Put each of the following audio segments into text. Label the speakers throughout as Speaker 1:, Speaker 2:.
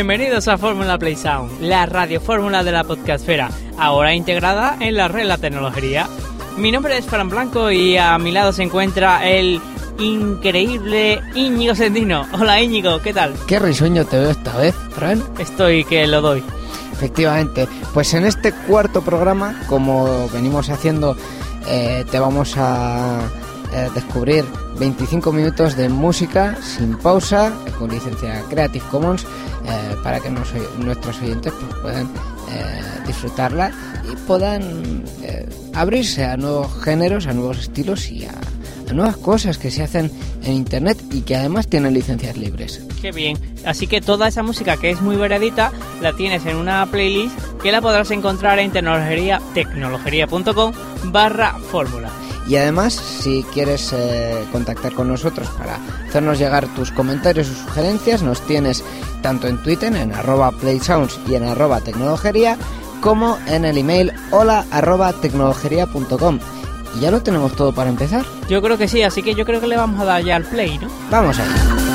Speaker 1: Bienvenidos a Fórmula Play Sound, la radio fórmula de la podcastfera, ahora integrada en la red La Tecnología. Mi nombre es Fran Blanco y a mi lado se encuentra el increíble Íñigo Sendino. Hola Íñigo, ¿qué tal?
Speaker 2: Qué risueño te veo esta vez, Fran.
Speaker 1: Estoy que lo doy.
Speaker 2: Efectivamente, pues en este cuarto programa, como venimos haciendo, eh, te vamos a eh, descubrir 25 minutos de música sin pausa, con licencia Creative Commons, eh, para que nos- nuestros oyentes pues, puedan eh, disfrutarla y puedan eh, abrirse a nuevos géneros, a nuevos estilos y a, a nuevas cosas que se hacen en Internet y que además tienen licencias libres.
Speaker 1: Qué bien. Así que toda esa música que es muy variadita la tienes en una playlist que la podrás encontrar en tecnologería.com barra fórmula.
Speaker 2: Y además, si quieres eh, contactar con nosotros para hacernos llegar tus comentarios o sugerencias, nos tienes tanto en Twitter, en arroba playsounds y en arroba tecnologería, como en el email hola arroba tecnologería.com. Y ya lo tenemos todo para empezar.
Speaker 1: Yo creo que sí, así que yo creo que le vamos a dar ya al play, ¿no?
Speaker 2: Vamos.
Speaker 3: Here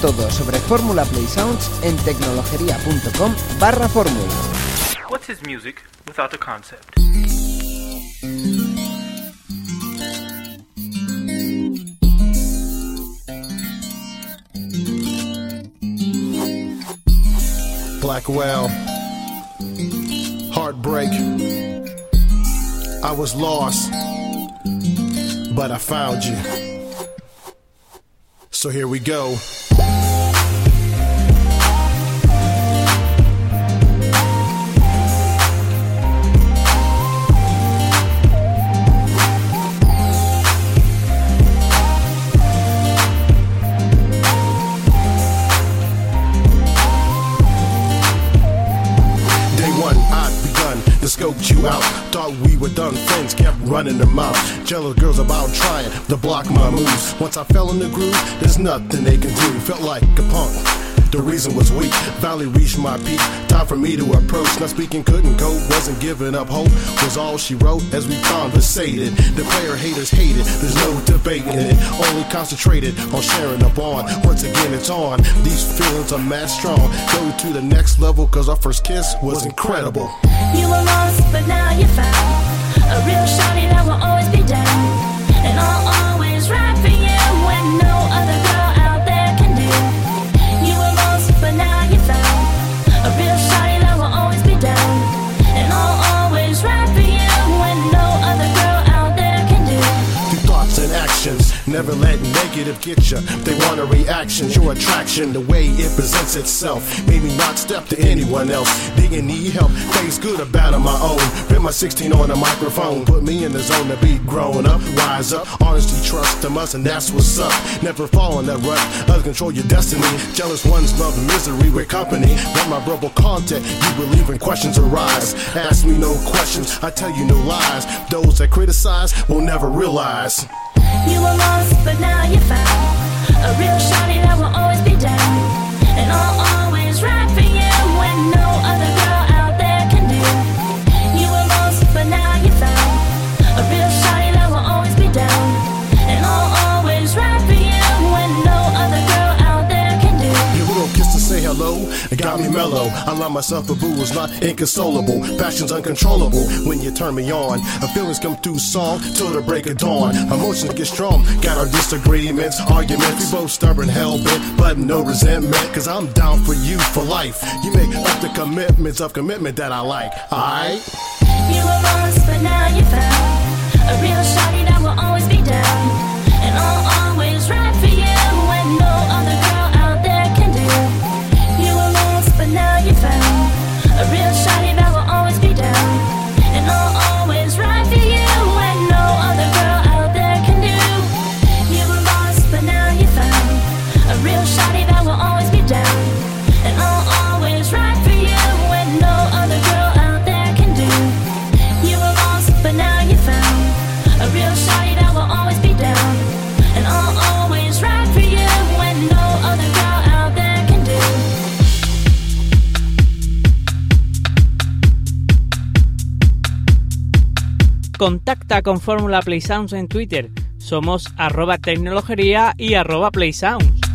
Speaker 2: todo sobre Fórmula Play Sounds en tecnologería.com barra fórmula.
Speaker 4: What's his music without a concept?
Speaker 5: Black Whale, Heartbreak. I was lost, but I found you. So here we go. Begun to scope you out. Thought we were done, friends kept running their mouth. Jealous girls about trying to block my moves. Once I fell in the groove, there's nothing they can do. Felt like a punk. The reason was weak. Finally reached my peak. Time for me to approach. Not speaking, couldn't cope. Wasn't giving up hope. Was all she wrote as we conversated. The player haters hated. There's no debating it. Only concentrated on sharing a bond. Once again, it's on. These feelings are mad strong. Go to the next level, cause our first kiss was incredible.
Speaker 1: You were lost, but now you're found. A real shawty that will always be down. And I'll always
Speaker 5: Let negative get you. They want a reaction, your attraction, the way it presents itself. Made me not step to anyone else. Didn't need help, face good or bad on my own. Bit my 16 on the microphone, put me in the zone to be grown up, wise up. Honesty, trust them us, and that's what's up. Never fall in that rut, others control your destiny. Jealous ones love misery with company. But my verbal content, you believe when questions arise. Ask me no questions, I tell you no lies. Those that criticize will never realize.
Speaker 1: You were lost, but now you're found. A real shawty that will always be down. And I'll always
Speaker 5: it got me mellow. I love myself, but boo is not inconsolable. Passion's uncontrollable when you turn me on. Our feelings come through song till the break of dawn. Emotions get strong, got our disagreements, arguments. We both stubborn, hell bent, but no resentment. Cause I'm down for you for life. You make up the commitments of commitment that I like. Alright?
Speaker 6: Contacta con Fórmula Play Sounds en Twitter. Somos arroba tecnologería y arroba Play Sounds.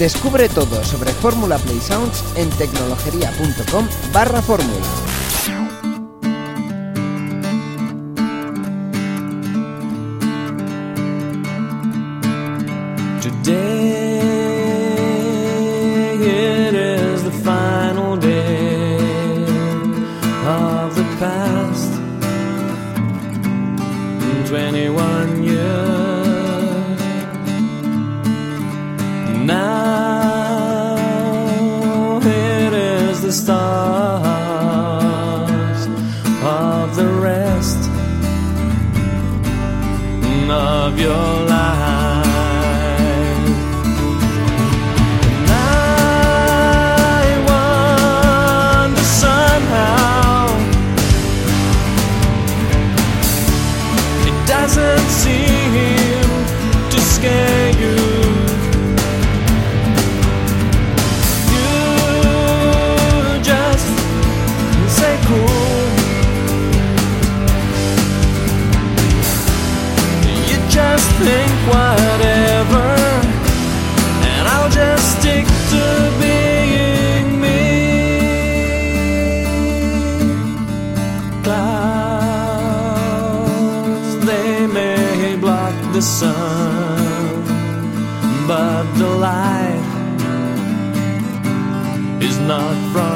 Speaker 2: Descubre todo sobre Fórmula Play Sounds en tecnologería.com barra fórmula.
Speaker 7: Of your life. Sun, but the light is not from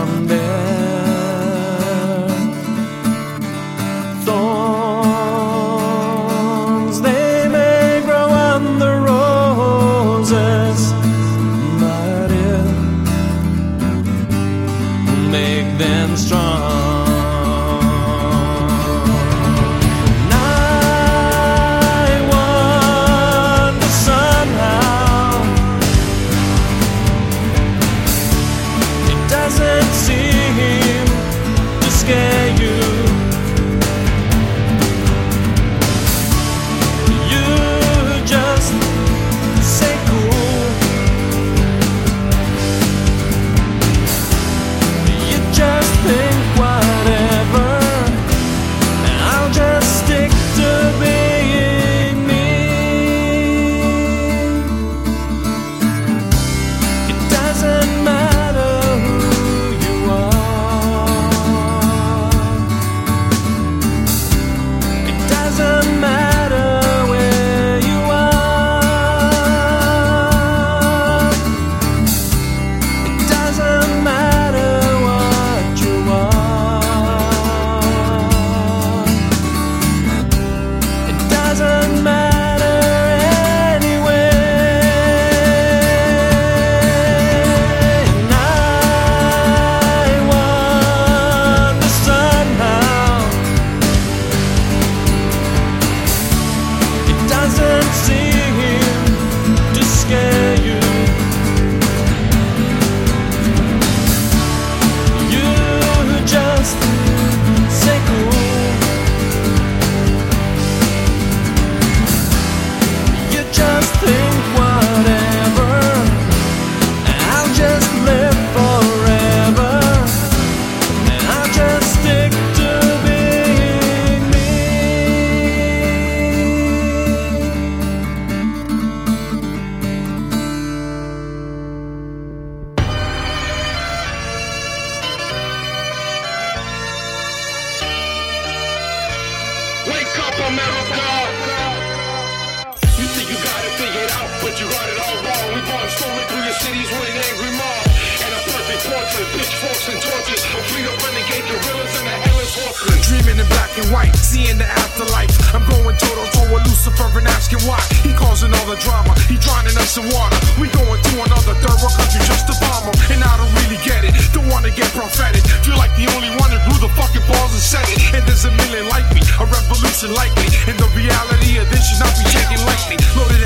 Speaker 8: perfect pitchforks and torches. A fleet of renegade gorillas and a headless horseman.
Speaker 9: Dreaming in black and white, seeing the afterlife. I'm going toe to with Lucifer and asking why. He causing all the drama, he drowning us in water. We going to another third world country just to bomb him. And I don't really get it, don't wanna get prophetic. Feel like the only one who grew the fucking balls and said it. And there's a million like me, a revolution likely. And the reality of this should not be taken lightly. Loaded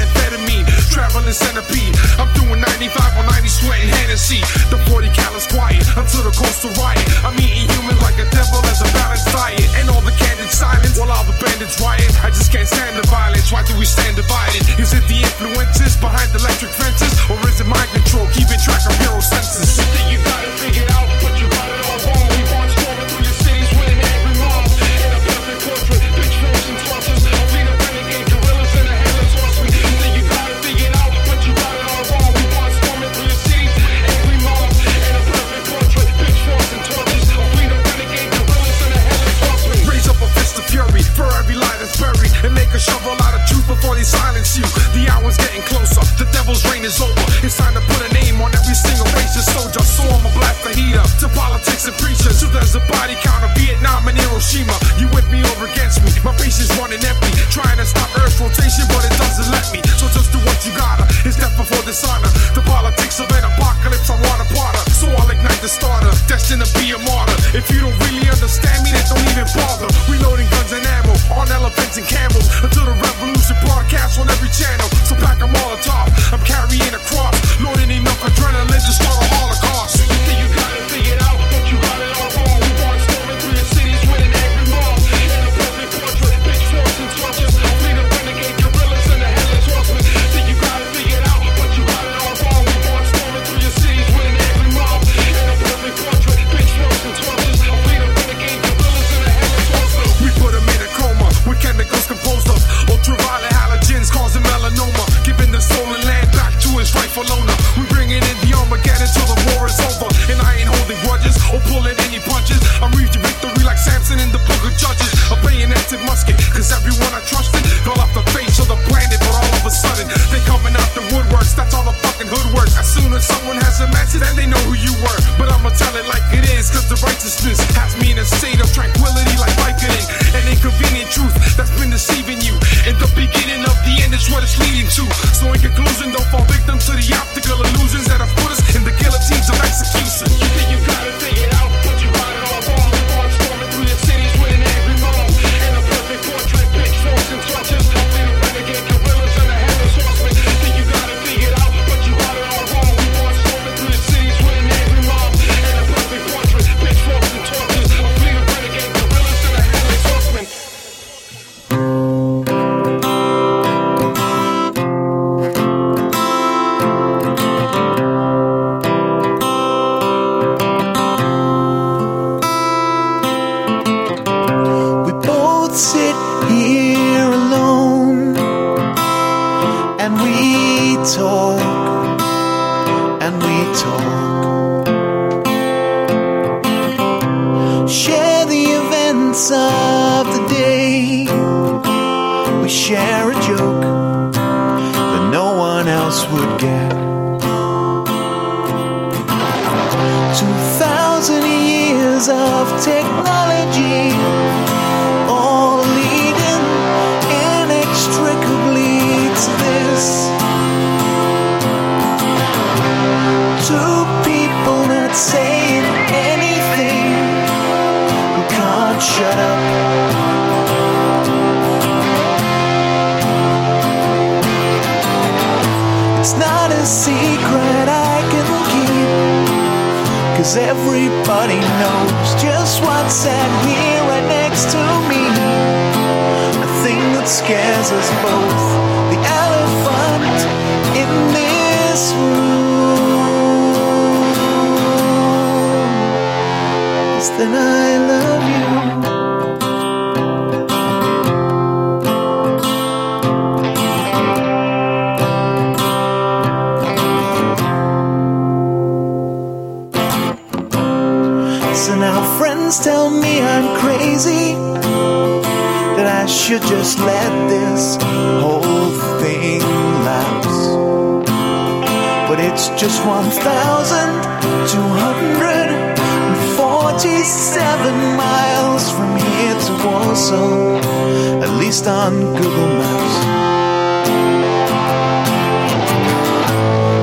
Speaker 9: amphetamine, traveling centipede. I'm doing 95 on 90 sweating Hennessy. The 40 cal is quiet until the coastal riot. I'm eating humans like a devil as a balanced diet. And all the candid silence while all the bandits riot. I just can't stand the violence. Why do we stand divided? Is it the influences behind electric fences? Or is it mind control keeping track of hero senses?
Speaker 8: You think you
Speaker 9: gotta figure out, but you see Cause
Speaker 3: everybody knows just what's at here right next to me. A thing that scares us both. The elephant in this room is that I love you. tell me I'm crazy, that I should just let this whole thing lapse. But it's just 1,247 miles from here to Warsaw, at least on Google Maps.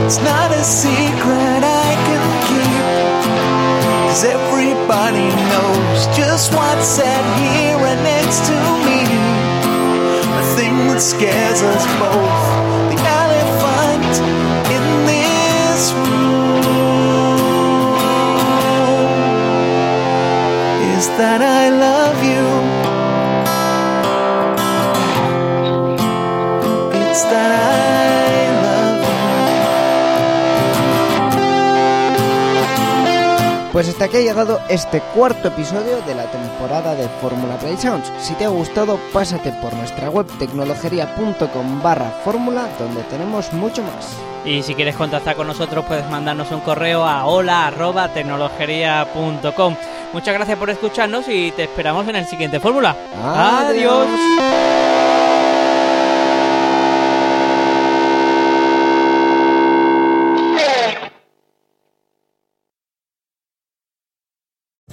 Speaker 3: It's not a secret I can keep. Cause every just what's said here and next to me. The thing that scares us both, the elephant in this room, is that I love you. It's that I
Speaker 2: Pues hasta aquí ha llegado este cuarto episodio de la temporada de Fórmula Play Sounds. Si te ha gustado, pásate por nuestra web tecnologería.com barra fórmula donde tenemos mucho más.
Speaker 1: Y si quieres contactar con nosotros, puedes mandarnos un correo a hola.tecnologería.com. Muchas gracias por escucharnos y te esperamos en el siguiente Fórmula. Adiós.